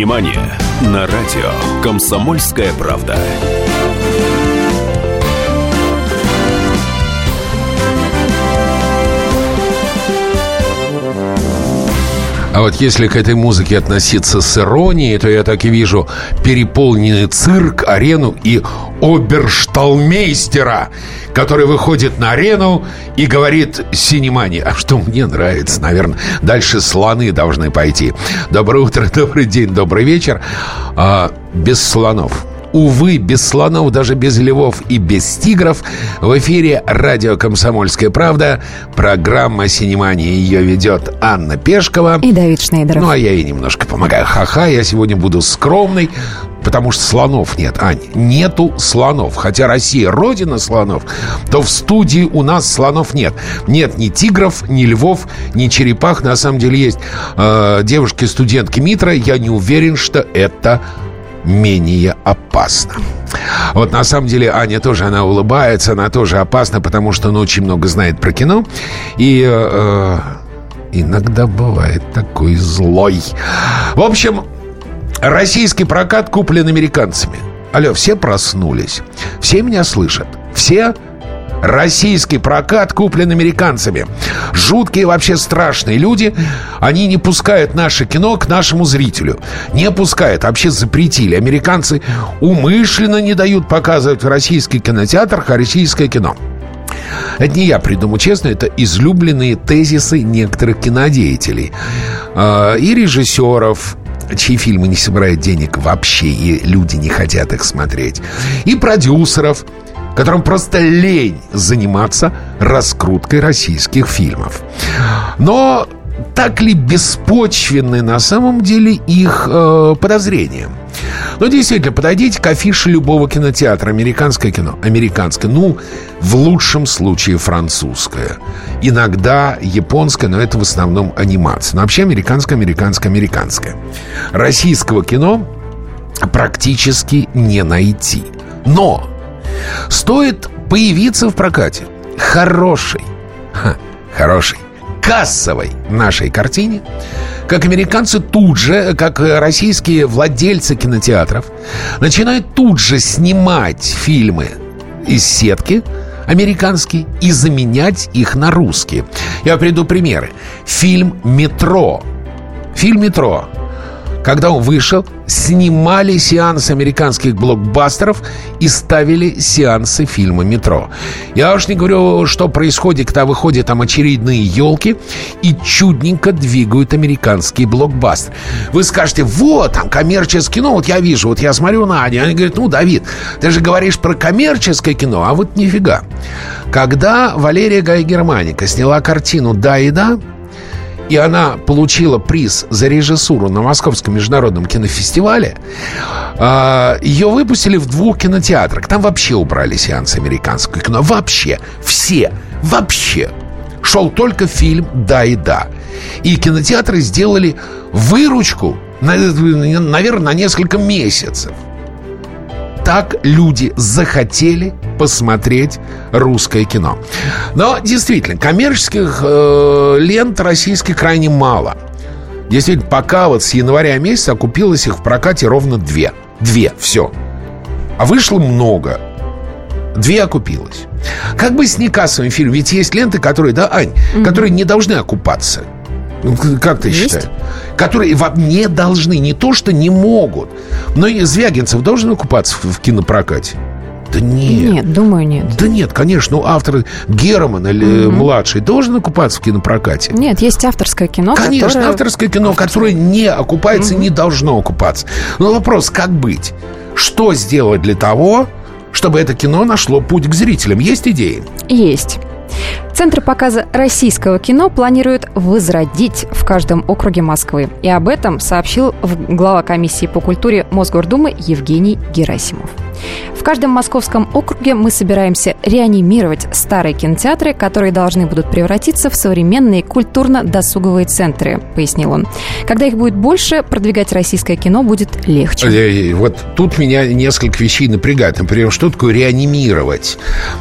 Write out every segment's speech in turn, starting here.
Синемания на радио «Комсомольская правда». А вот если к этой музыке относиться с иронией, то я так и вижу переполненный цирк, арену и обершталмейстера, который выходит на арену и говорит «Синемани». А что мне нравится, наверное, дальше слоны должны пойти. Доброе утро, добрый день, добрый вечер. А, без слонов. Увы, без слонов, даже без львов и без тигров В эфире радио «Комсомольская правда» Программа «Синемания» Ее ведет Анна Пешкова И Давид Шнейдеров Ну, а я ей немножко помогаю Ха-ха, я сегодня буду скромный Потому что слонов нет, Ань, нету слонов Хотя Россия родина слонов То в студии у нас слонов нет Нет ни тигров, ни львов, ни черепах На самом деле есть э, девушки-студентки Митра Я не уверен, что это менее опасно. Вот на самом деле Аня тоже, она улыбается, она тоже опасна, потому что она очень много знает про кино. И э, иногда бывает такой злой. В общем, российский прокат куплен американцами. Алло, все проснулись. Все меня слышат. Все Российский прокат куплен американцами. Жуткие, вообще страшные люди. Они не пускают наше кино к нашему зрителю. Не пускают, вообще запретили. Американцы умышленно не дают показывать в российских кинотеатрах российское кино. Это не я придумал, честно, это излюбленные тезисы некоторых кинодеятелей э, и режиссеров, чьи фильмы не собирают денег вообще, и люди не хотят их смотреть, и продюсеров, которым просто лень заниматься раскруткой российских фильмов. Но так ли беспочвенны на самом деле их э, подозрения? Ну, действительно, подойдите к афише любого кинотеатра. Американское кино. Американское. Ну, в лучшем случае французское. Иногда японское, но это в основном анимация. Но вообще американское, американское, американское. Российского кино практически не найти. Но стоит появиться в прокате хорошей, ха, хорошей, кассовой нашей картине, как американцы тут же, как российские владельцы кинотеатров, начинают тут же снимать фильмы из сетки американские и заменять их на русские. Я приведу примеры. Фильм «Метро». Фильм «Метро» Когда он вышел, снимали сеансы американских блокбастеров и ставили сеансы фильма «Метро». Я уж не говорю, что происходит, когда выходят там очередные елки и чудненько двигают американские блокбастеры. Вы скажете, вот, там коммерческое кино, вот я вижу, вот я смотрю на Аню. Они говорят, ну, Давид, ты же говоришь про коммерческое кино, а вот нифига. Когда Валерия Гай Германика сняла картину «Да и да», и она получила приз за режиссуру на Московском международном кинофестивале, а, ее выпустили в двух кинотеатрах. Там вообще убрали сеанс американского кино. Вообще. Все. Вообще. Шел только фильм «Да и да». И кинотеатры сделали выручку, наверное, на несколько месяцев так люди захотели посмотреть русское кино. Но действительно, коммерческих э, лент российских крайне мало. Действительно, пока вот с января месяца окупилось их в прокате ровно две. Две, все. А вышло много. Две окупилось. Как бы с некассовым фильмом? Ведь есть ленты, которые, да, Ань, mm-hmm. которые не должны окупаться. Ну, как ты Есть? считаешь? Которые не должны, не то что не могут. Но и Звягинцев должен окупаться в, кинопрокате? Да нет. Нет, думаю, нет. Да нет, конечно, ну, автор Герман или угу. младший должен окупаться в кинопрокате. Нет, есть авторское кино, Конечно, которое... авторское кино, которое не окупается угу. не должно окупаться. Но вопрос, как быть? Что сделать для того, чтобы это кино нашло путь к зрителям? Есть идеи? Есть. Центр показа российского кино планирует возродить в каждом округе Москвы. И об этом сообщил глава комиссии по культуре Мосгордумы Евгений Герасимов. В каждом московском округе мы собираемся реанимировать старые кинотеатры, которые должны будут превратиться в современные культурно-досуговые центры, пояснил он. Когда их будет больше, продвигать российское кино будет легче. Э, вот тут меня несколько вещей напрягает. Например, что такое реанимировать?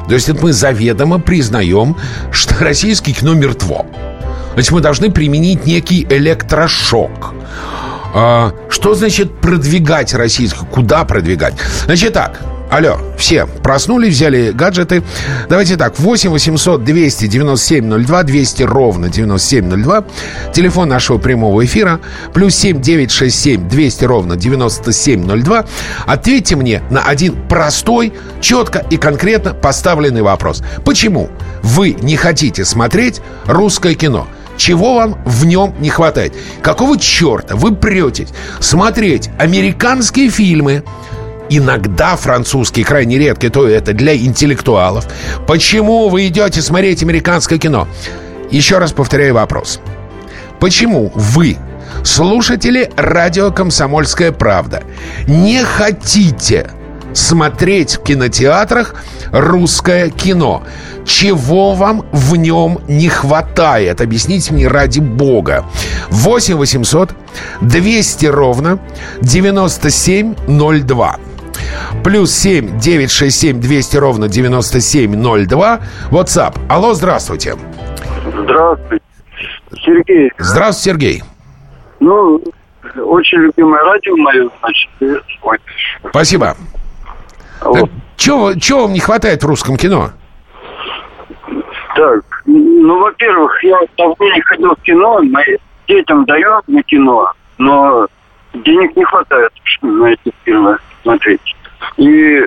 То есть это мы заведомо признаем, что российское кино мертво. Значит, мы должны применить некий электрошок. А, что значит продвигать российскую? Куда продвигать? Значит так, Алло, все проснулись, взяли гаджеты. Давайте так, 8 800 297 02, 200 ровно 9702. Телефон нашего прямого эфира. Плюс 7 967 200 ровно 9702. Ответьте мне на один простой, четко и конкретно поставленный вопрос. Почему вы не хотите смотреть русское кино? Чего вам в нем не хватает? Какого черта вы претесь смотреть американские фильмы, иногда французский, крайне редко, то это для интеллектуалов. Почему вы идете смотреть американское кино? Еще раз повторяю вопрос. Почему вы, слушатели радио «Комсомольская правда», не хотите смотреть в кинотеатрах русское кино? Чего вам в нем не хватает? Объясните мне ради бога. 8 800 200 ровно 9702. Плюс 7 967 200 ровно 9702. WhatsApp. Алло, здравствуйте. Здравствуйте. Сергей. Здравствуйте, Сергей. Ну, очень любимое радио мое, значит, Спасибо. Вот. Чего, чего вам не хватает в русском кино? Так, ну, во-первых, я давно не ходил в кино, моим детям дают на кино, но денег не хватает на эти фильмы смотреть. И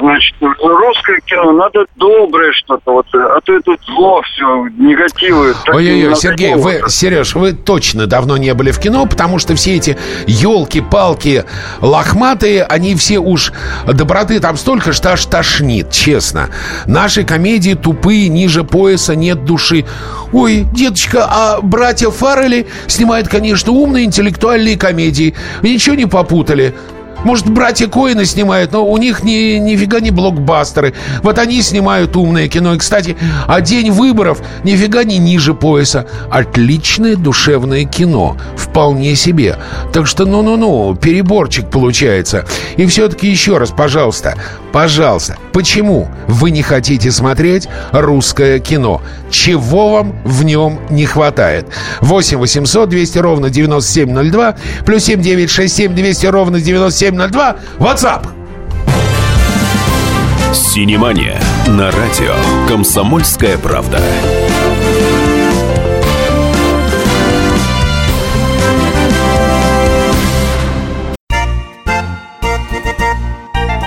значит, русское кино надо доброе что-то, вот, а то это зло все, негативы. Ой-ой-ой, Сергей, вы, Сереж, вы точно давно не были в кино, потому что все эти елки-палки лохматые, они все уж доброты там столько, что аж тошнит, честно. Наши комедии тупые, ниже пояса, нет души. Ой, деточка, а братья Фаррелли снимают, конечно, умные интеллектуальные комедии. Ничего не попутали. Может, братья Коины снимают, но у них ни, нифига не блокбастеры. Вот они снимают умное кино. И, кстати, а день выборов нифига не ниже пояса. Отличное душевное кино. Вполне себе. Так что, ну-ну-ну, переборчик получается. И все-таки еще раз, пожалуйста, пожалуйста, почему вы не хотите смотреть русское кино? Чего вам в нем не хватает? 8 800 200 ровно 9702 плюс 7 967 200 ровно 97 9702. WhatsApp. Синемания на радио «Комсомольская правда».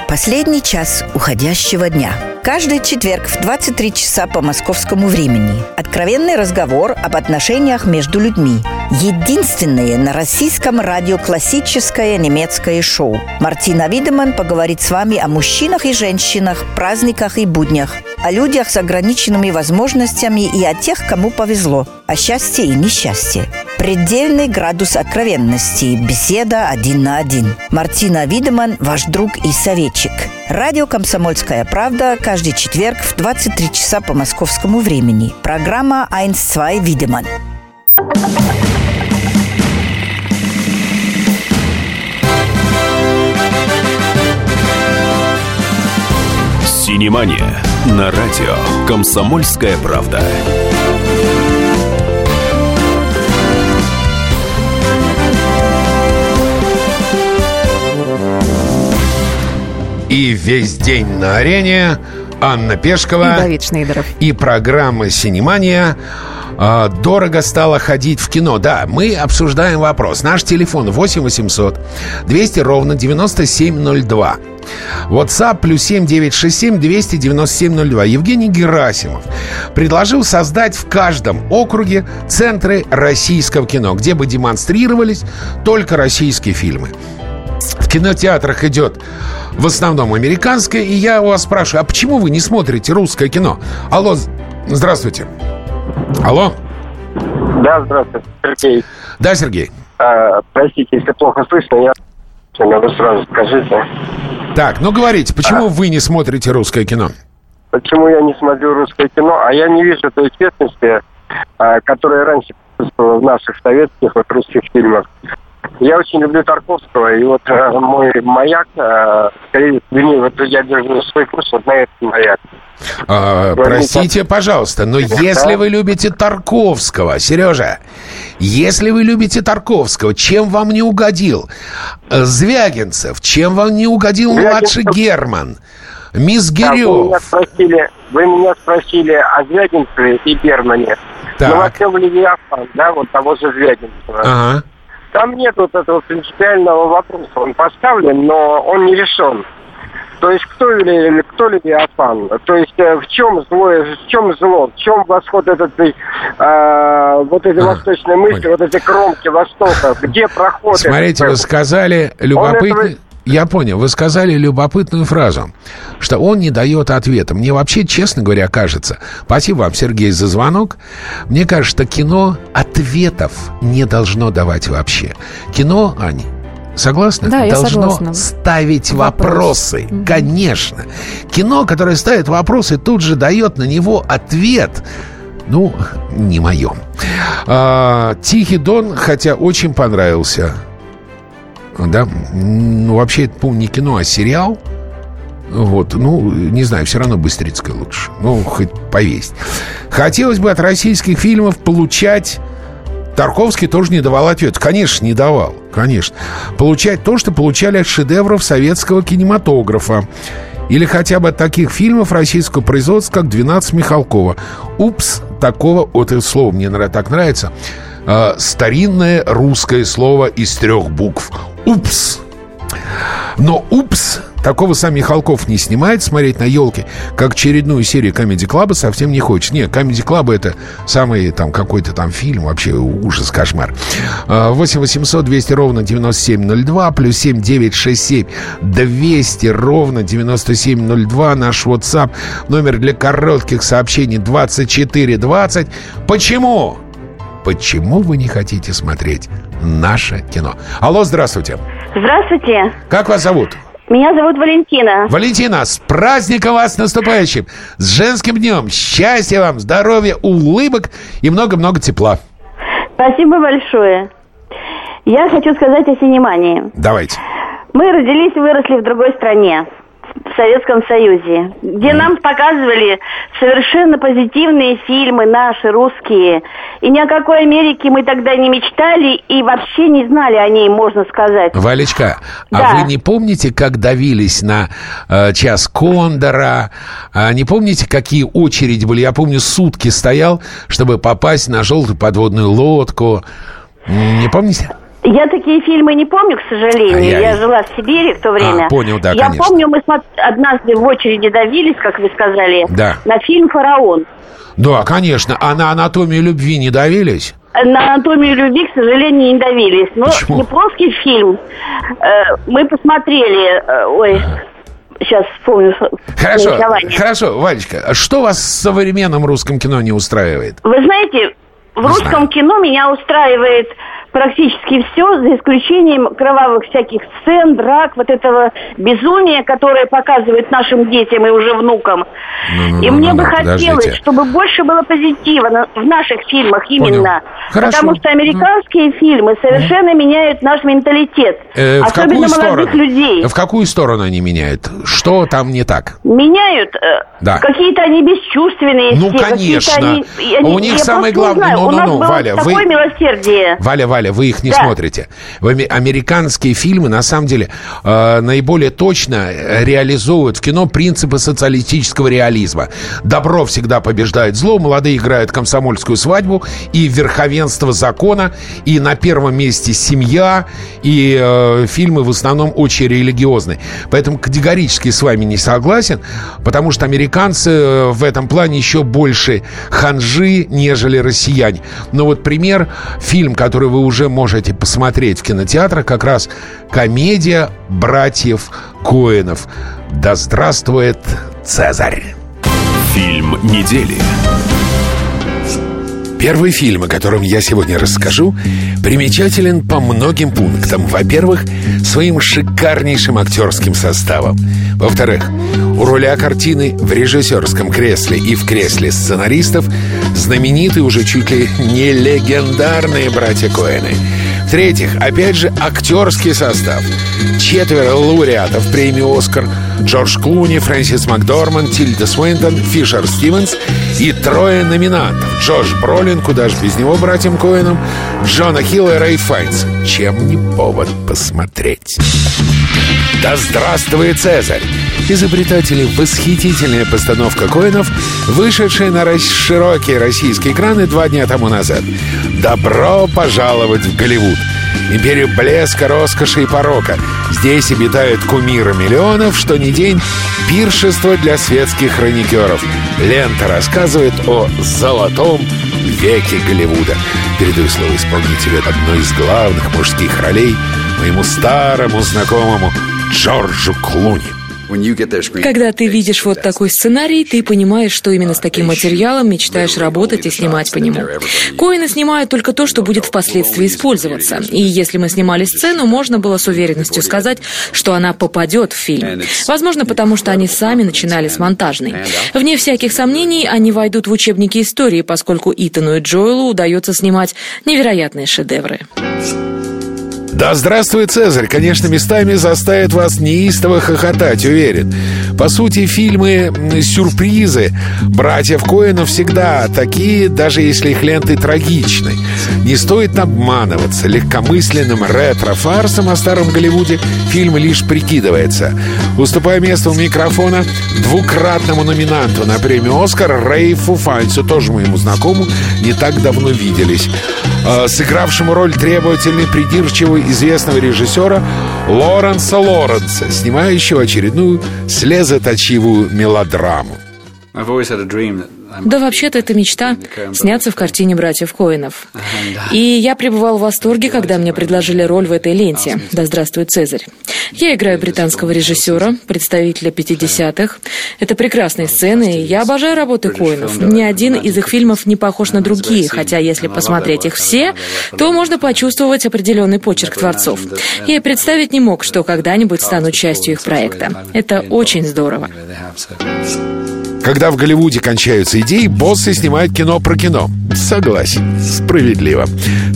Последний час уходящего дня. Каждый четверг в 23 часа по московскому времени. Откровенный разговор об отношениях между людьми – Единственное на российском радио классическое немецкое шоу. Мартина Видеман поговорит с вами о мужчинах и женщинах, праздниках и буднях, о людях с ограниченными возможностями и о тех, кому повезло, о счастье и несчастье. Предельный градус откровенности. Беседа один на один. Мартина Видеман, ваш друг и советчик. Радио «Комсомольская правда» каждый четверг в 23 часа по московскому времени. Программа «1-2 Видеман». Синемания на радио «Комсомольская правда». И весь день на арене Анна Пешкова и Давид Шнейдеров. И программа «Синемания» а, дорого стало ходить в кино. Да, мы обсуждаем вопрос. Наш телефон 8 800 200 ровно 9702. WhatsApp плюс 7 967 297 02. Евгений Герасимов предложил создать в каждом округе центры российского кино, где бы демонстрировались только российские фильмы. В кинотеатрах идет в основном американское, и я у вас спрашиваю, а почему вы не смотрите русское кино? Алло, здравствуйте. Алло. Да, здравствуйте, Сергей. Да, Сергей. А, простите, если плохо слышно, я вы сразу скажите. Так, ну говорите, почему а... вы не смотрите русское кино? Почему я не смотрю русское кино? А я не вижу той честности, а, которая раньше присутствовала в наших советских вот русских фильмах. Я очень люблю Тарковского, и вот э, мой маяк, э, скорее, вот я держу свой курс вот на этот маяк. А, простите, пожалуйста, но если вы любите Тарковского, Сережа, Если вы любите Тарковского, чем вам не угодил? Э, Звягинцев, чем вам не угодил младший Герман? Мисс Так, вы, меня Гирев. спросили, вы меня спросили о Звягинцеве и Бермане. Так. Ну, вообще в Левиафан, да, вот того же Звягинцева. Ага. Там нет вот этого принципиального вопроса. Он поставлен, но он не решен. То есть кто, ли- кто Левиафан? То есть э, в чем зло, в чем зло, в чем восход этот, э, вот эти А, восточные мысли, понял. вот эти кромки Востока, где проход? Смотрите, вы сказали любопытный... Я понял, вы сказали любопытную фразу, что он не дает ответа. Мне вообще, честно говоря, кажется, спасибо вам, Сергей, за звонок, мне кажется, что кино ответов не должно давать вообще. Кино, Ань, согласна? Да, я должно согласна. ставить Вопрос. вопросы. Конечно. Кино, которое ставит вопросы, тут же дает на него ответ. Ну, не мое. А, Тихий Дон, хотя очень понравился. Да, ну вообще это, по-моему, не кино, а сериал. Вот, ну, не знаю, все равно Быстрицкая лучше. Ну, хоть повесть. Хотелось бы от российских фильмов получать... Тарковский тоже не давал ответ. Конечно, не давал. Конечно. Получать то, что получали от шедевров советского кинематографа. Или хотя бы от таких фильмов российского производства, как «12 Михалкова». Упс, такого, вот это слово мне так нравится, э, старинное русское слово из трех букв. Упс. Но упс, такого сам Михалков не снимает, смотреть на елки, как очередную серию Comedy Club совсем не хочет. Не, Comedy Club это самый там какой-то там фильм, вообще ужас, кошмар. А, 8 800 200 ровно 9702, плюс 7 967 200 ровно 9702, наш WhatsApp, номер для коротких сообщений 2420. Почему? Почему вы не хотите смотреть наше кино? Алло, здравствуйте. Здравствуйте, Как вас зовут? меня зовут Валентина. Валентина, с праздником вас наступающим! С женским днем! Счастья вам, здоровья, улыбок и много-много тепла. Спасибо большое. Я хочу сказать о синемании. Давайте. Мы родились и выросли в другой стране, в Советском Союзе, где нам показывали совершенно позитивные фильмы наши, русские. И ни о какой Америке мы тогда не мечтали и вообще не знали о ней, можно сказать. Валечка, а Да. вы не помните, как давились на э, час Кондора? А не помните, какие очереди были? Я помню, сутки стоял, чтобы попасть на желтую подводную лодку. Не помните? Я такие фильмы не помню, к сожалению. Ай-яй. Я жила в Сибири в то время. А, понял, да, Я конечно. помню, мы однажды в очереди давились, как вы сказали, Да. на фильм «Фараон». Да, конечно. А на анатомию любви не давились? На «Анатомию любви», к сожалению, не давились. Но Почему? японский фильм э, мы посмотрели... э, ой, сейчас вспомню Хорошо, хорошо, Валечка, а что вас в современном русском кино не устраивает? Вы знаете, в Не русском знаю. кино меня устраивает практически все, за исключением кровавых всяких сцен, драк, вот этого безумия, которое показывает нашим детям и уже внукам. Ну-ну-ну-ну, и мне бы подождите. хотелось, чтобы больше было позитива в наших фильмах именно. Хорошо. Потому что американские фильмы совершенно меняют наш менталитет. Э, особенно молодых сторону? людей. В какую сторону они меняют? Что там не так? Меняют, э, Да. какие-то они бесчувственные Ну, все, конечно. они- они- У них самое главное- знаю, у нас ну-ну-ну, было Валя, вы- милосердие. Валя, Валя, вы их не Да. смотрите. Вы американские фильмы, на самом деле, э, наиболее точно э, реализовывают в кино принципы социалистического реализма. Добро всегда побеждает зло, молодые играют комсомольскую свадьбу и верховенство закона, и на первом месте семья, и э, фильмы в основном очень религиозные. Поэтому категорически с вами не согласен, потому что американцы в этом плане еще больше ханжи, нежели россияне. Но вот пример, фильм, который вы уже можете посмотреть в кинотеатрах, как раз комедия братьев Коэнов. Да здравствует Цезарь! Фильм недели. Первый фильм, о котором я сегодня расскажу, примечателен по многим пунктам. Во-первых, своим шикарнейшим актерским составом. Во-вторых, у руля картины в режиссерском кресле и в кресле сценаристов знаменитые уже чуть ли не легендарные братья Коэны. В-третьих, опять же, актерский состав. Четверо лауреатов премии «Оскар» Джордж Клуни, Фрэнсис Макдорман, Тильда Свинтон, Фишер Стивенс и трое номинантов. Джош Бролин, куда же без него, братьям Коэном, Джона Хилл и Рэй Файнс. Чем не повод посмотреть? Да здравствует Цезарь! Изобретатели восхитительная постановка Коинов, вышедшая на широкие российские экраны два дня тому назад. Добро пожаловать в Голливуд! Империю блеска, роскоши и порока. Здесь обитают кумиры миллионов, что не день пиршество для светских хроникеров. Лента рассказывает о золотом веке Голливуда. Передаю слово исполнителю одной из главных мужских ролей, моему старому знакомому Джорджу Клуни. Когда ты видишь вот такой сценарий, ты понимаешь, что именно с таким материалом мечтаешь работать и снимать по нему. Коины снимают только то, что будет впоследствии использоваться. И если мы снимали сцену, можно было с уверенностью сказать, что она попадет в фильм. Возможно, потому что они сами начинали с монтажной. Вне всяких сомнений, они войдут в учебники истории, поскольку Итану и Джоэлу удается снимать невероятные шедевры. Да здравствует Цезарь, конечно, местами заставит вас неистово хохотать, уверен. По сути, фильмы сюрпризы братьев Коэнов всегда такие, даже если их ленты трагичны. Не стоит обманываться. Легкомысленным ретро-фарсом о старом Голливуде фильм лишь прикидывается. Уступая место у микрофона двукратному номинанту на премию «Оскар» Рейфу Файнсу, тоже моему знакомому, не так давно виделись. А, сыгравшему роль требовательный, придирчивый известного режиссера Лоренса Лоренса, снимающего очередную слезоточивую мелодраму. Да, вообще-то это мечта — сняться в картине братьев Коинов. И я пребывал в восторге, когда мне предложили роль в этой ленте. «Да здравствует Цезарь». Я играю британского режиссера, представителя 50-х. Это прекрасные сцены, и я обожаю работы Коинов. Ни один из их фильмов не похож на другие, хотя если посмотреть их все, то можно почувствовать определенный почерк творцов. Я и представить не мог, что когда-нибудь стану частью их проекта. Это очень здорово. Когда в Голливуде кончаются идеи, боссы снимают кино про кино. Согласен, справедливо.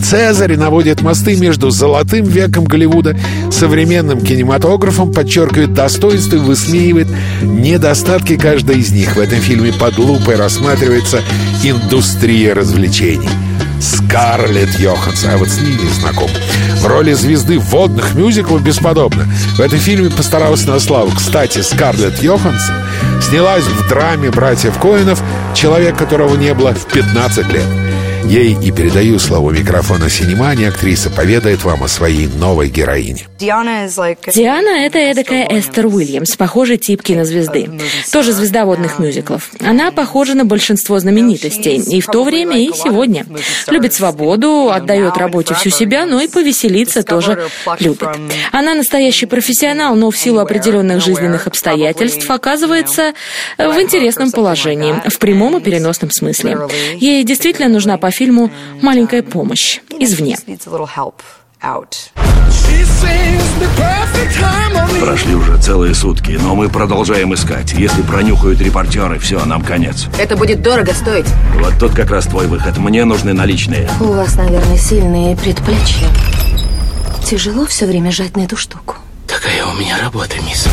Цезарь наводит мосты между золотым веком Голливуда, современным кинематографом, подчеркивает достоинства и высмеивает недостатки каждой из них. В этом фильме под лупой рассматривается индустрия развлечений. Скарлетт Йоханссон, а вот с ней не знаком. В роли звезды водных мюзиклов бесподобно. В этом фильме постарался на славу. Кстати, Скарлетт Йоханссон снялась в драме братьев Коинов «Человек, которого не было в 15 лет». Ей и передаю слово микрофона Синемани. Актриса поведает вам о своей новой героине. Диана — это эдакая Эстер Уильямс, похожий тип кинозвезды. Тоже звезда водных мюзиклов. Она похожа на большинство знаменитостей. И в то время, и сегодня. Любит свободу, отдает работе всю себя, но и повеселиться тоже любит. Она настоящий профессионал, но в силу определенных жизненных обстоятельств оказывается в интересном положении, в прямом и переносном смысле. Ей действительно нужна по фильму «Маленькая помощь» извне. Прошли уже целые сутки, но мы продолжаем искать. Если пронюхают репортеры, все, нам конец. Это будет дорого стоить. Вот тут как раз твой выход. Мне нужны наличные. У вас, наверное, сильные предплечья. Тяжело все время жать на эту штуку. Такая у меня работа, мисс.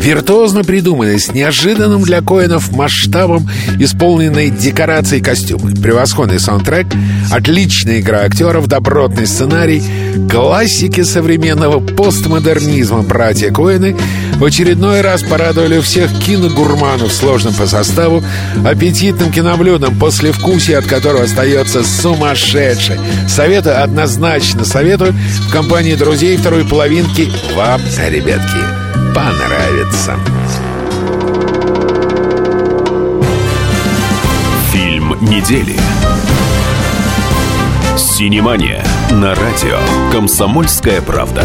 Виртуозно придуманный, с неожиданным для коинов масштабом исполненной декорацией костюмы. Превосходный саундтрек, отличная игра актеров, добротный сценарий, классики современного постмодернизма братья Коэны в очередной раз порадовали всех киногурманов сложным по составу, аппетитным киноблюдом, послевкусие от которого остается сумасшедший. Советую, однозначно советую в компании друзей второй половинки вам, ребятки понравится. Фильм недели. Синемания на радио «Комсомольская правда».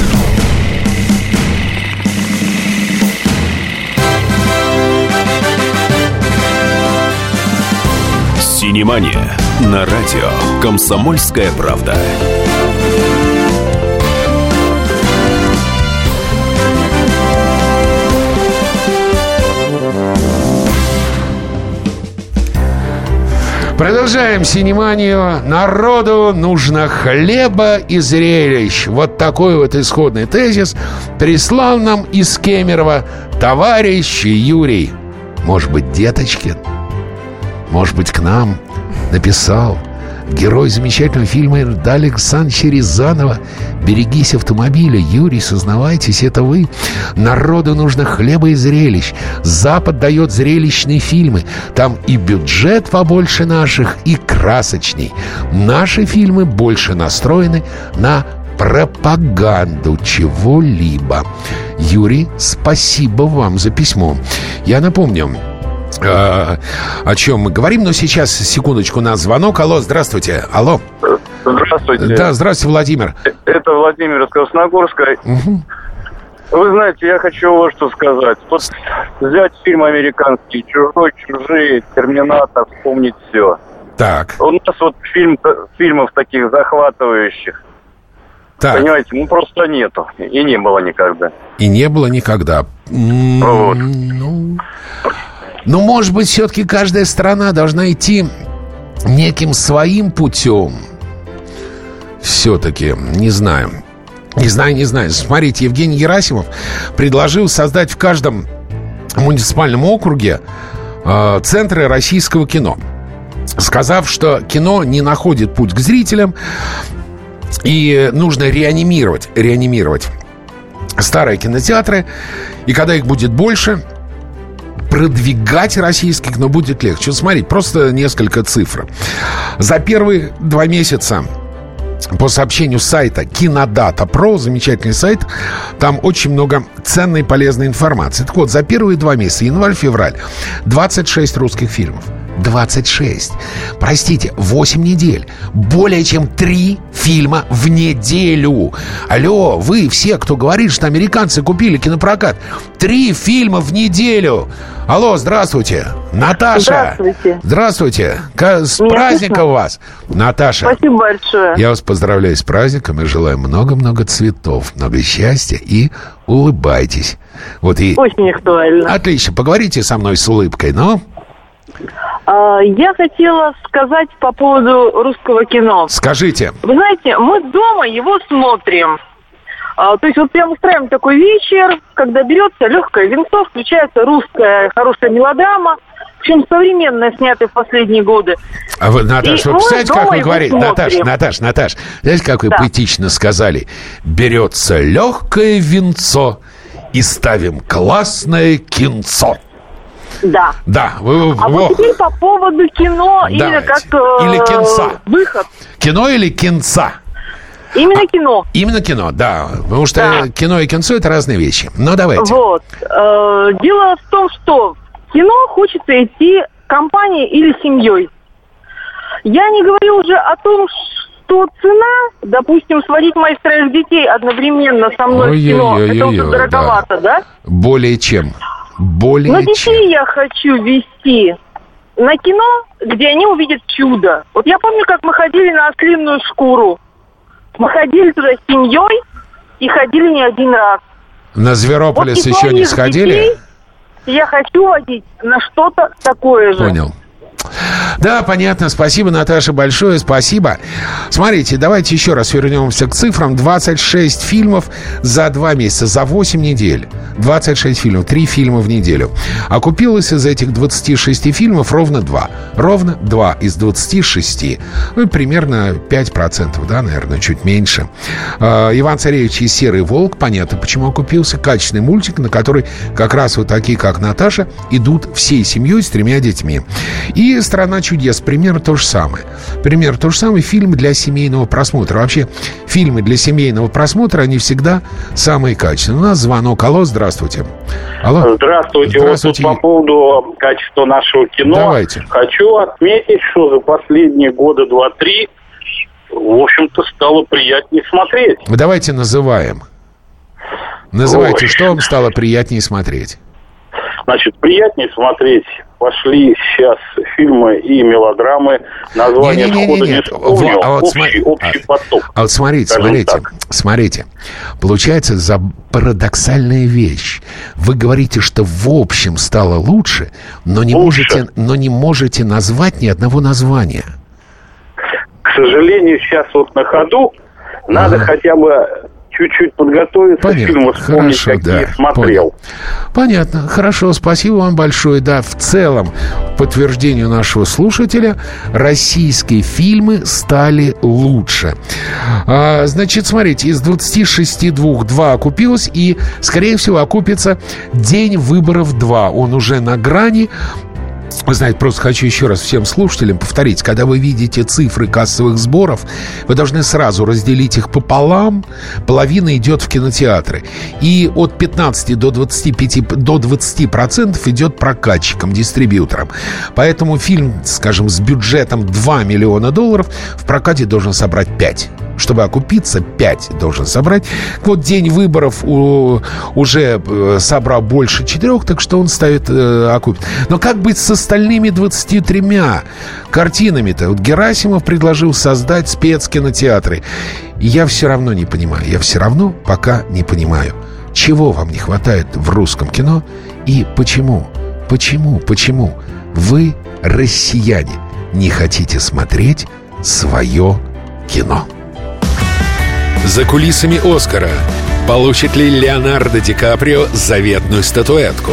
Синемания на радио «Комсомольская правда». Продолжаем синеманию. Народу нужно хлеба и зрелищ. Вот такой вот исходный тезис прислал нам из Кемерово товарищ Юрий. Может быть, Деточкин? Может быть, к нам написал герой замечательного фильма Ирда Александровича Рязанова «Берегись автомобиля». Юрий, сознавайтесь, это вы. Народу нужно хлеба и зрелищ. Запад дает зрелищные фильмы. Там и бюджет побольше наших, и красочней. Наши фильмы больше настроены на пропаганду чего-либо. Юрий, спасибо вам за письмо. Я напомню, о чем мы говорим, но сейчас, секундочку, у нас звонок. Алло, здравствуйте. Алло. Здравствуйте. Да, здравствуйте, Владимир. Это Владимир из Красногорска. Угу. Вы знаете, я хочу вот что сказать. Вот взять фильм американский «Чужой», «Чужие», «Терминатор», вспомнить все. Так. У нас вот фильм, фильмов таких захватывающих. Так. Понимаете, ну просто нету. И не было никогда. И не было никогда. Вот. Ну, ну, может быть, все-таки каждая страна должна идти неким своим путем. Все-таки, не знаю. Не знаю, не знаю. Смотрите, Евгений Герасимов предложил создать в каждом муниципальном округе э, центры российского кино. Сказав, что кино не находит путь к зрителям, и нужно реанимировать, реанимировать старые кинотеатры. И когда их будет больше, продвигать российских, но будет легче. Вот смотрите, просто несколько цифр. За первые два месяца по сообщению сайта Кинодата Про, замечательный сайт, там очень много ценной и полезной информации. Так вот, за первые два месяца, январь-февраль, 26 русских фильмов. 26. Простите, 8 недель. Более чем 3 фильма в неделю. Алло, вы все, кто говорит, что американцы купили кинопрокат. 3 фильма в неделю. Алло, здравствуйте. Наташа. Здравствуйте. Здравствуйте. С Меня праздником слышно? вас. Наташа. Спасибо большое. Я вас поздравляю с праздником и желаю много-много цветов, много счастья и улыбайтесь. Вот и... Очень актуально. Отлично, поговорите со мной с улыбкой, но Я хотела сказать по поводу русского кино. скажите. Вы знаете, мы дома его смотрим. А, То есть вот прям устраиваем такой вечер, когда берется легкое винцо, включается русская хорошая мелодрама, причем современная, снятая в последние годы. А вы, Наташ, И вы представляете, как вы говорите? Наташ, Наташ, Наташ, знаете, как вы Да. поэтично сказали? Берется легкое винцо и ставим классное кинцо. Да. Да, вы, А во. вот теперь по поводу кино или Давайте. как э, Или кинца. выход. кино или кинца? Именно кино. Именно кино, да. Потому что Да. кино и кинцо это разные вещи. Но давайте. Вот. Э, Дело в том, что в кино хочется идти компанией или семьей. Я не говорю уже о том, что цена, допустим, сводить моих троих детей одновременно со мной в кино, это уже дороговато, да? Более чем. Более Но чем. детей я хочу вести на кино, где они увидят чудо. Вот я помню, как мы ходили на ослиную шкуру. Мы ходили туда с семьей и ходили не один раз. На Зверополис Вот еще не сходили? детей Я хочу водить на что-то такое же. Понял. Да, понятно. Спасибо, Наташа, большое. Спасибо. Смотрите, давайте еще раз вернемся к цифрам. 26 фильмов за два месяца, за 8 недель. 26 фильмов, 3 фильма в неделю. А купилось из этих 26 фильмов ровно 2. Ровно 2 из 26. Ну, примерно 5%, да, наверное, чуть меньше. А, Иван Царевич и Серый Волк, понятно, почему окупился. Качественный мультик, на который как раз вот такие, как Наташа, идут всей семьей с тремя детьми. И «Страна чудес». Пример то же самое. Пример то же самое. Фильм для семейного просмотра. Вообще, фильмы для семейного просмотра, они всегда самые качественные. У нас звонок. Алло, здравствуйте. Алло. Здравствуйте. Здравствуйте. Вот тут по поводу качества нашего кино. Давайте. Хочу отметить, что за последние года два-три, в общем-то, стало приятнее смотреть. Давайте называем. Называйте, Ой. что вам стало приятнее смотреть? Значит, приятнее смотреть пошли сейчас фильмы и мелодрамы. Название не, не, не, не, не вспомню. А вот общий, смотри, общий а, поток. А вот смотрите, смотрите, так. смотрите. Получается за парадоксальная вещь. Вы говорите, что в общем стало лучше, но не, лучше. Можете, но не можете назвать ни одного названия. К сожалению, сейчас вот на ходу надо ага. хотя бы чуть-чуть подготовиться Понятно. к фильму, вспомнить, Хорошо, какие да. смотрел. Понял. Понятно. Хорошо, спасибо вам большое. Да, в целом, подтверждению нашего слушателя, российские фильмы стали лучше. А, значит, смотрите, из 26 двух 2 окупилось, и, скорее всего, окупится «День выборов 2». Он уже на грани, вы знаете, просто хочу еще раз всем слушателям повторить. Когда вы видите цифры кассовых сборов, вы должны сразу разделить их пополам. Половина идет в кинотеатры. И от 15 до 25 до 20 процентов идет прокатчикам, дистрибьюторам. Поэтому фильм, скажем, с бюджетом 2 миллиона долларов в прокате должен собрать 5 чтобы окупиться, 5 должен собрать. Вот день выборов у, уже э, собрал больше 4, так что он ставит э, окупит. Но как быть с остальными 23 картинами-то? Вот Герасимов предложил создать спецкинотеатры. И я все равно не понимаю. Я все равно пока не понимаю, чего вам не хватает в русском кино и почему, почему, почему вы, россияне, не хотите смотреть свое кино. За кулисами Оскара. Получит ли Леонардо Ди Каприо заветную статуэтку?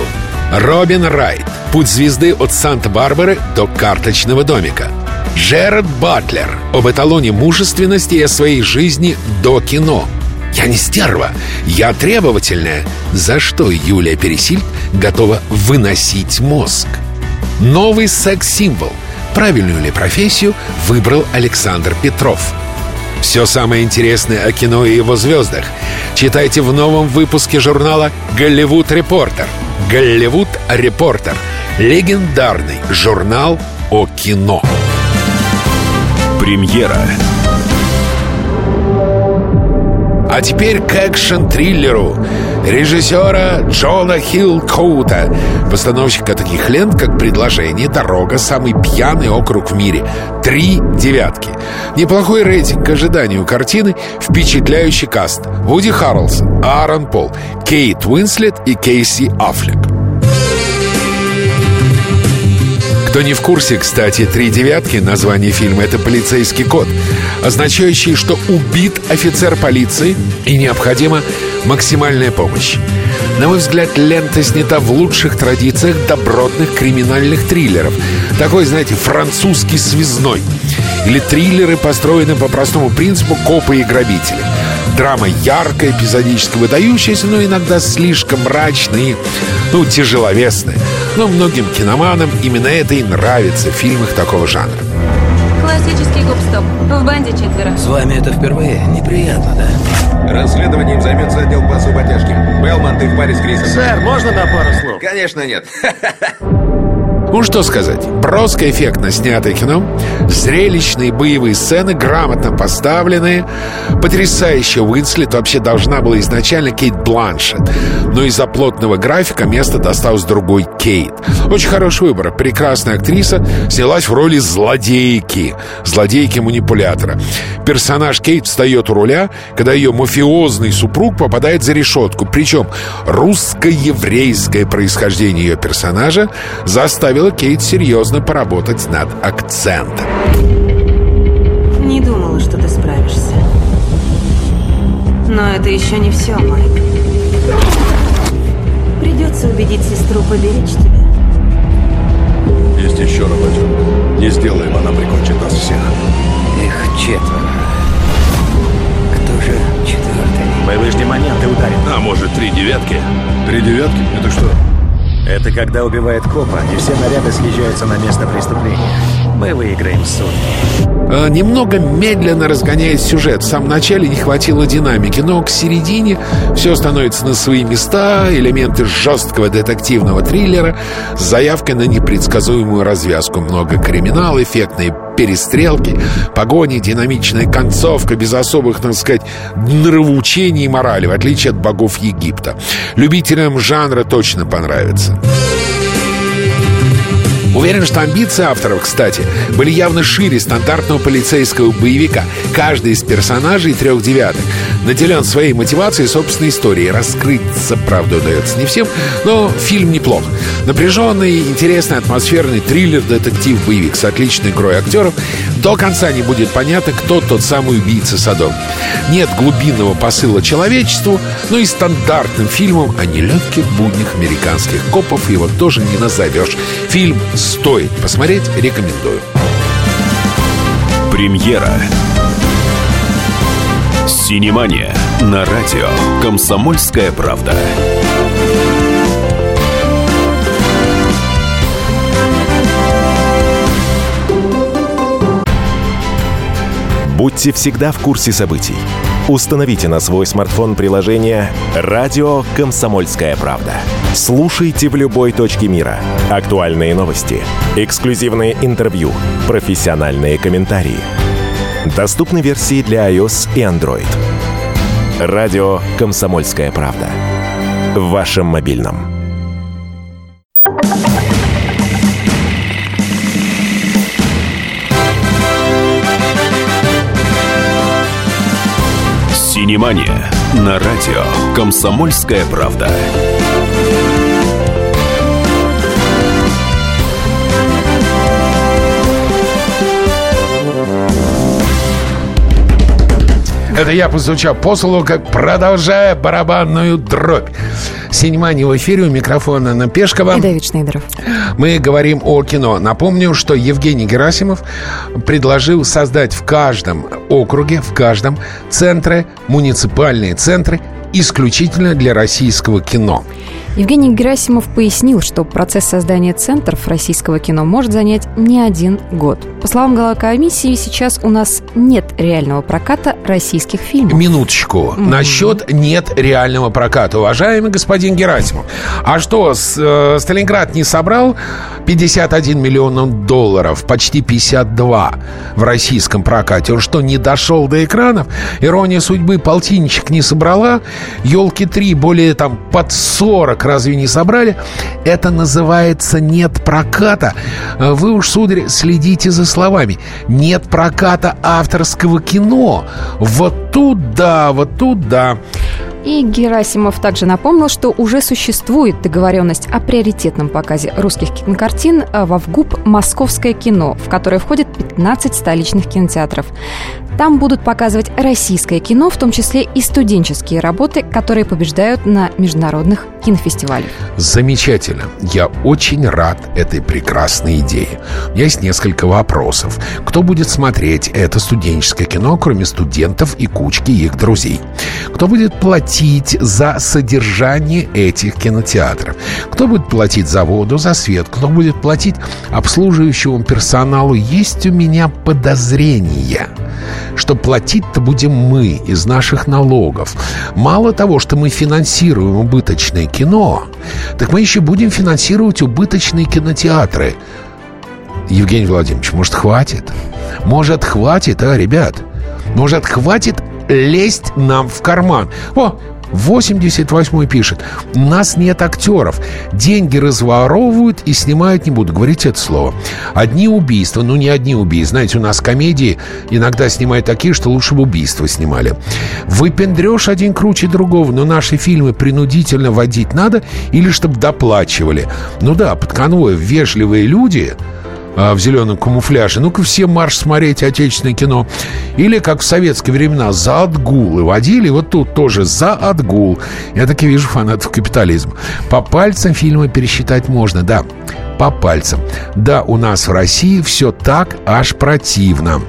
Робин Райт. Путь звезды от Санта-Барбары до карточного домика. Джеред Батлер. Об эталоне мужественности и о своей жизни до кино. Я не стерва, я требовательная. За что Юлия Пересиль готова выносить мозг? Новый секс-символ. Правильную ли профессию выбрал Александр Петров? Все самое интересное о кино и его звездах читайте в новом выпуске журнала «Голливуд Репортер». «Голливуд Репортер» — легендарный журнал о кино. Премьера а теперь к экшн-триллеру режиссера Джона Хилл Коута, постановщика таких лент, как «Предложение», «Дорога», «Самый пьяный округ в мире», «Три девятки». Неплохой рейтинг к ожиданию картины, впечатляющий каст. Вуди Харрелсон, Аарон Пол, Кейт Уинслет и Кейси Аффлек. Кто не в курсе, кстати, «Три девятки» — название фильма — это полицейский код, означающий, что убит офицер полиции и необходима максимальная помощь. На мой взгляд, лента снята в лучших традициях добротных криминальных триллеров. Такой, знаете, французский связной. Или триллеры, построены по простому принципу «копы и грабители». Драма яркая, эпизодически выдающаяся, но иногда слишком мрачная и, ну, тяжеловесная. Но многим киноманам именно это и нравится в фильмах такого жанра. Классический гоп-стоп. В банде четверо. С вами это впервые? Неприятно, да? Расследованием займется отдел по особо тяжким. Белман, ты в паре с Крисом. Сэр, можно на пару слов? Конечно, нет. Ну, что сказать. Броско эффектно снятое кино, зрелищные боевые сцены, грамотно поставленные. Потрясающая Уинслет вообще должна была изначально Кейт Бланшет. Но из-за плотного графика место досталось другой Кейт. Очень хороший выбор. Прекрасная актриса снялась в роли злодейки. Злодейки-манипулятора. Персонаж Кейт встает у руля, когда ее мафиозный супруг попадает за решетку. Причем русско-еврейское происхождение ее персонажа заставит заставило Кейт серьезно поработать над акцентом. Не думала, что ты справишься. Но это еще не все, Майк. Придется убедить сестру поберечь тебя. Есть еще работа. Не сделаем, она прикончит нас всех. Их четверо. Кто же четвертый? Мы выждем момент и ударим. А может, три девятки? Три девятки? Это что? Это когда убивает копа, и все наряды съезжаются на место преступления. Мы выиграем сотни. Э, немного медленно разгоняет сюжет. В самом начале не хватило динамики, но к середине все становится на свои места, элементы жесткого детективного триллера с заявкой на непредсказуемую развязку. Много криминала, эффектные перестрелки, погони, динамичная концовка без особых, так сказать, нравоучений и морали, в отличие от богов Египта. Любителям жанра точно понравится. Уверен, что амбиции авторов, кстати, были явно шире стандартного полицейского боевика. Каждый из персонажей трех девятых наделен своей мотивацией собственной историей. Раскрыться, правда, удается не всем, но фильм неплох. Напряженный, интересный, атмосферный триллер, детектив, боевик с отличной игрой актеров. До конца не будет понятно, кто тот самый убийца Садом. Нет глубинного посыла человечеству, но и стандартным фильмом о нелегких буднях американских копов его тоже не назовешь. Фильм стоит посмотреть, рекомендую. Премьера. Синемания на радио «Комсомольская правда». Будьте всегда в курсе событий. Установите на свой смартфон приложение «Радио Комсомольская правда». Слушайте в любой точке мира. Актуальные новости, эксклюзивные интервью, профессиональные комментарии. Доступны версии для iOS и Android. «Радио Комсомольская правда». В вашем мобильном. Синемания на радио «Комсомольская правда». Это я постучал по столу, как продолжая барабанную дробь. Синемания в эфире, у микрофона на Пешкова. И Давид Шнейдеров. Мы говорим о кино. Напомню, что Евгений Герасимов предложил создать в каждом округе, в каждом центре, муниципальные центры исключительно для российского кино. Евгений Герасимов пояснил, что процесс создания центров российского кино может занять не один год. По словам главы комиссии, сейчас у нас нет реального проката российских фильмов. Минуточку. Mm-hmm. Насчет нет реального проката. Уважаемый господин Герасимов, а что, с, э, Сталинград не собрал 51 миллион долларов, почти 52 в российском прокате? Он что, не дошел до экранов? Ирония судьбы полтинничек не собрала? Елки 3 более там под 40 разве не собрали? Это называется «нет проката». Вы уж, сударь, следите за словами. Нет проката авторского кино. Вот тут да, вот тут да. И Герасимов также напомнил, что уже существует договоренность о приоритетном показе русских кинокартин во ВГУП «Московское кино», в которое входит 15 столичных кинотеатров. Там будут показывать российское кино, в том числе и студенческие работы, которые побеждают на международных кинофестивалях. Замечательно. Я очень рад этой прекрасной идее. Есть несколько вопросов. Кто будет смотреть это студенческое кино, кроме студентов и кучки их друзей? Кто будет платить за содержание этих кинотеатров? Кто будет платить за воду, за свет? Кто будет платить обслуживающему персоналу? Есть у меня подозрения что платить-то будем мы из наших налогов. Мало того, что мы финансируем убыточное кино, так мы еще будем финансировать убыточные кинотеатры. Евгений Владимирович, может, хватит? Может, хватит, а, ребят? Может, хватит лезть нам в карман? О, 88 пишет. У нас нет актеров. Деньги разворовывают и снимают не будут. Говорите это слово. Одни убийства. Ну, не одни убийства. Знаете, у нас комедии иногда снимают такие, что лучше бы убийства снимали. Выпендрешь один круче другого. Но наши фильмы принудительно водить надо или чтобы доплачивали. Ну да, под конвоем вежливые люди а, в зеленом камуфляже. Ну-ка все марш смотреть отечественное кино. Или, как в советские времена, за отгулы водили. Вот тут тоже за отгул. Я таки вижу фанатов капитализма. По пальцам фильмы пересчитать можно, да. По пальцам. Да, у нас в России все так аж противно.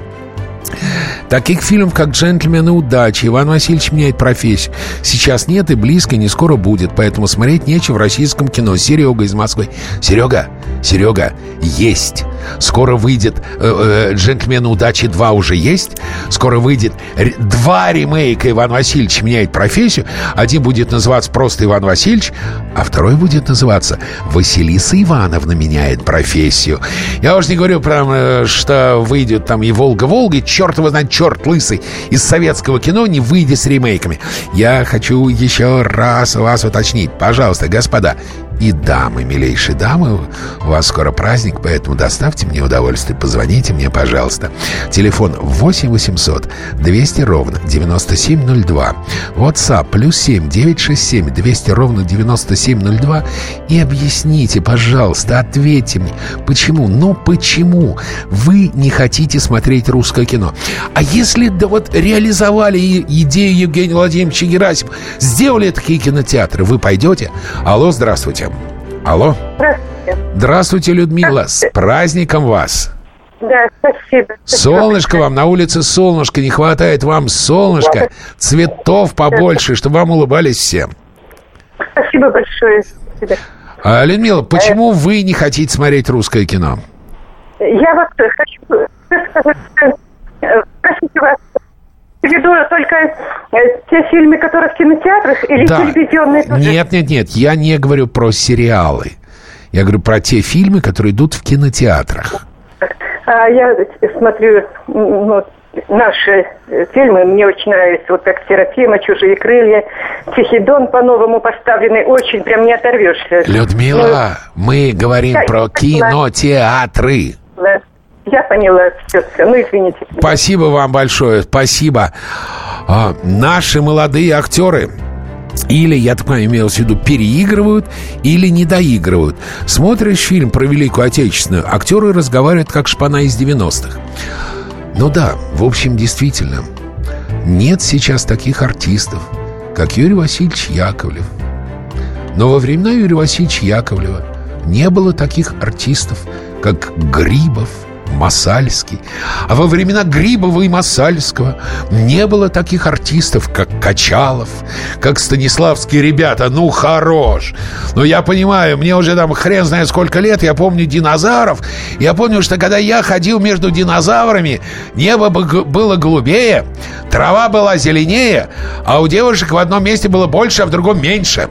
Таких фильмов, как «Джентльмены удачи», «Иван Васильевич меняет профессию» сейчас нет и близко не скоро будет, поэтому смотреть нечего в российском кино. Серега из Москвы. Серега, Серега, есть. Скоро выйдет э, э, «Джентльмены удачи 2» уже есть. Скоро выйдет два ремейка «Иван Васильевич меняет профессию». Один будет называться просто «Иван Васильевич», а второй будет называться «Василиса Ивановна меняет профессию». Я уже не говорю про, э, что выйдет там и «Волга-Волга», черт его знает, черт лысый, из советского кино не выйдет с ремейками. Я хочу еще раз вас уточнить. Пожалуйста, господа, и дамы, милейшие дамы. У вас скоро праздник, поэтому доставьте мне удовольствие. Позвоните мне, пожалуйста. Телефон 8 800 200 ровно 9702. WhatsApp плюс 7 967 200 ровно 9702. И объясните, пожалуйста, ответьте мне, почему, ну почему вы не хотите смотреть русское кино? А если да вот реализовали идею Евгения Владимировича Герасимова, сделали такие кинотеатры, вы пойдете? Алло, здравствуйте. Алло. Здравствуйте. Здравствуйте, Людмила. С праздником вас. Да, спасибо. Солнышко вам, на улице солнышко, не хватает вам солнышка, цветов побольше, чтобы вам улыбались всем. Спасибо большое. А, Людмила, почему вы не хотите смотреть русское кино? Я вот хочу э, простите вас, виду только э, те фильмы, которые в кинотеатрах или да. телевизионные? Тоже? Нет, нет, нет, я не говорю про сериалы. Я говорю про те фильмы, которые идут в кинотеатрах. А я смотрю ну, наши э, фильмы, мне очень нравятся, вот как «Серафима», «Чужие крылья», «Тихий дон» по-новому поставленный, очень прям не оторвешься. Людмила, ну, мы говорим да, про кинотеатры. Да. Я поняла все, все. Ну, извините. Спасибо вам большое, спасибо. А, наши молодые актеры или, я так понимаю, имелось в виду, переигрывают или не доигрывают. Смотришь фильм про Великую Отечественную, актеры разговаривают как шпана из 90-х. Ну да, в общем, действительно, нет сейчас таких артистов, как Юрий Васильевич Яковлев. Но во времена Юрия Васильевича Яковлева не было таких артистов, как Грибов – Масальский. А во времена Грибова и Масальского не было таких артистов, как Качалов, как Станиславские ребята. Ну, хорош. Но я понимаю, мне уже там хрен знает сколько лет, я помню динозавров. Я помню, что когда я ходил между динозаврами, небо было голубее, трава была зеленее, а у девушек в одном месте было больше, а в другом меньше.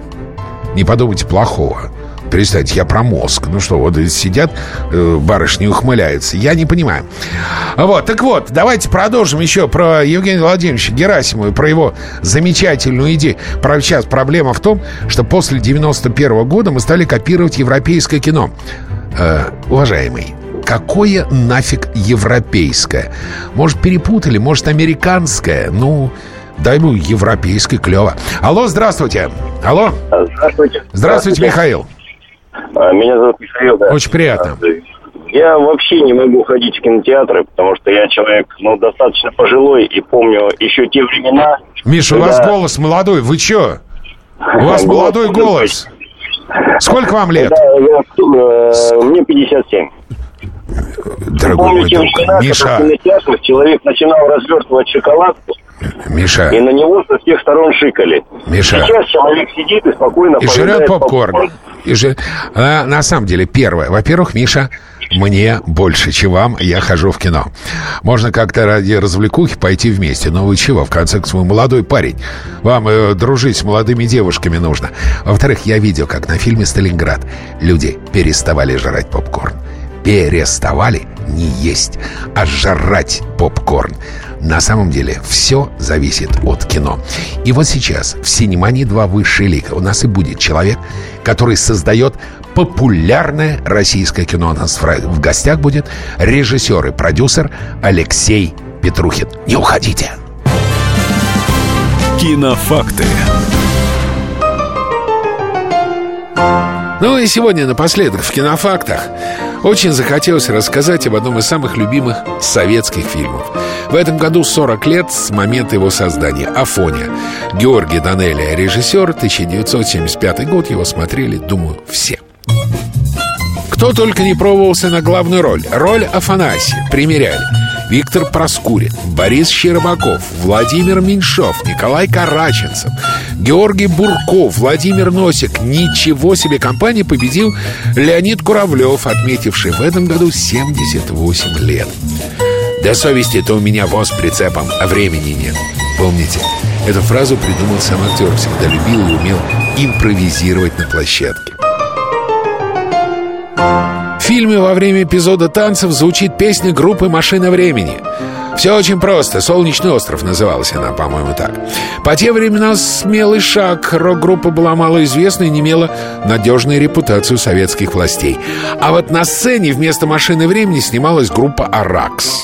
Не подумайте плохого. Представьте, я про мозг. Ну что, вот сидят э, барышни ухмыляются. Я не понимаю. Вот, так вот, давайте продолжим еще про Евгения Владимировича Герасимова и про его замечательную идею. Про, сейчас проблема в том, что после 91 -го года мы стали копировать европейское кино. Э, уважаемый, какое нафиг европейское? Может, перепутали? Может, американское? Ну, дай ему европейское клево. Алло, здравствуйте. Алло. Здравствуйте. Здравствуйте, здравствуйте. Михаил. А, меня зовут Михаил, да. Очень приятно. А, я вообще не могу ходить в кинотеатры, потому что я человек, ну, достаточно пожилой и помню еще те времена. Миша, когда... у вас голос молодой, вы чё? У вас молодой голос. Сколько вам лет? Э, мне 57. Дорогой Помню, мой друг, времена, Миша... Человек начинал развертывать шоколадку, Миша. И на него со всех сторон шикали. Миша. Сейчас человек сидит и спокойно И жрет попкорн. попкорн. И же... а, на самом деле, первое. Во-первых, Миша, мне больше, чем вам, я хожу в кино. Можно как-то ради развлекухи пойти вместе. Но вы чего, в конце концов, вы молодой парень. Вам э, дружить с молодыми девушками нужно. Во-вторых, я видел, как на фильме «Сталинград» люди переставали жрать попкорн. Переставали не есть, а жрать попкорн. На самом деле все зависит от кино. И вот сейчас в «Синемании 2 высшие лига» у нас и будет человек, который создает популярное российское кино. У нас в гостях будет режиссер и продюсер Алексей Петрухин. Не уходите! Кинофакты. Ну и сегодня напоследок в кинофактах очень захотелось рассказать об одном из самых любимых советских фильмов. В этом году 40 лет с момента его создания «Афоня». Георгий Данелия, режиссер, 1975 год, его смотрели, думаю, все. Кто только не пробовался на главную роль. Роль Афанасия примеряли. Виктор Проскурин, Борис Щербаков, Владимир Меньшов, Николай Караченцев, Георгий Бурков, Владимир Носик. Ничего себе компания победил Леонид Куравлев, отметивший в этом году 78 лет. До совести-то у меня воз прицепом, а времени нет. Помните, эту фразу придумал сам актер, всегда любил и умел импровизировать на площадке. Фильме во время эпизода танцев звучит песня группы «Машина времени». Все очень просто. «Солнечный остров» называлась она, по-моему, так. По те времена смелый шаг. Рок-группа была малоизвестна и не имела надежную репутацию советских властей. А вот на сцене вместо «Машины времени» снималась группа «Аракс».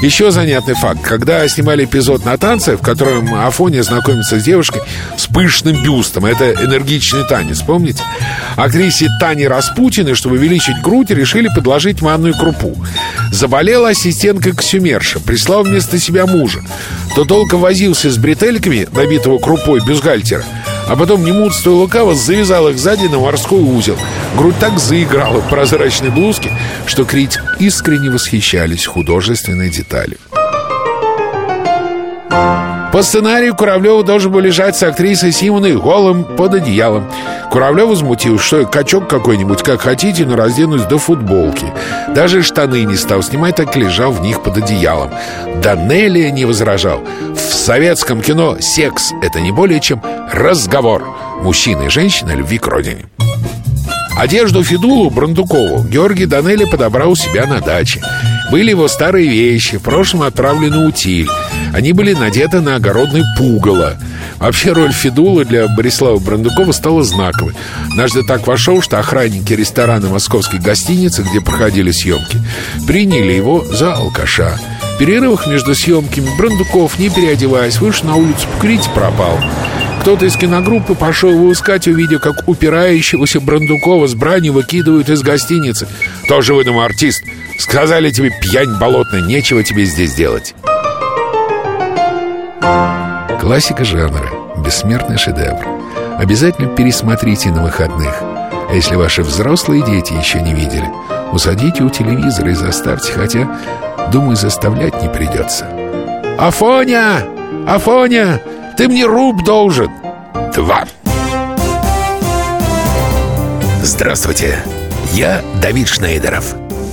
Еще занятный факт. Когда снимали эпизод на танце, в котором Афония знакомится с девушкой с пышным бюстом, это энергичный танец, помните? Актрисе Тане Распутиной, чтобы увеличить грудь, решили подложить манную крупу. Заболела ассистентка Ксюмерша, прислал вместо себя мужа. То долго возился с бретельками, набитого крупой бюстгальтера, а потом немудство лукаво завязал их сзади на морской узел. Грудь так заиграла в прозрачной блузке, что критик искренне восхищались художественной деталью. По сценарию Куравлева должен был лежать с актрисой Симоной голым под одеялом. Куравлев возмутил, что качок какой-нибудь, как хотите, но разденусь до футболки. Даже штаны не стал снимать, так лежал в них под одеялом. Данелия не возражал. В советском кино секс — это не более чем разговор мужчины и женщины о любви к родине. Одежду Федулу Брандукову Георгий Данелли подобрал у себя на даче. Были его старые вещи, в прошлом отправлены утиль. Они были надеты на огородный пугало. Вообще роль Федула для Борислава Брандукова стала знаковой. Однажды так вошел, что охранники ресторана московской гостиницы, где проходили съемки, приняли его за алкаша. В перерывах между съемками Брандуков, не переодеваясь, вышел на улицу покурить и пропал. Кто-то из киногруппы пошел его искать, увидев, как упирающегося Брандукова с бранью выкидывают из гостиницы. Тоже выдумал артист. Сказали тебе, пьянь болотная, нечего тебе здесь делать. Классика жанра. Бессмертный шедевр. Обязательно пересмотрите на выходных. А если ваши взрослые дети еще не видели, усадите у телевизора и заставьте, хотя, думаю, заставлять не придется. «Афоня! Афоня! Ты мне руб должен!» Два. Здравствуйте, я Давид Шнейдеров.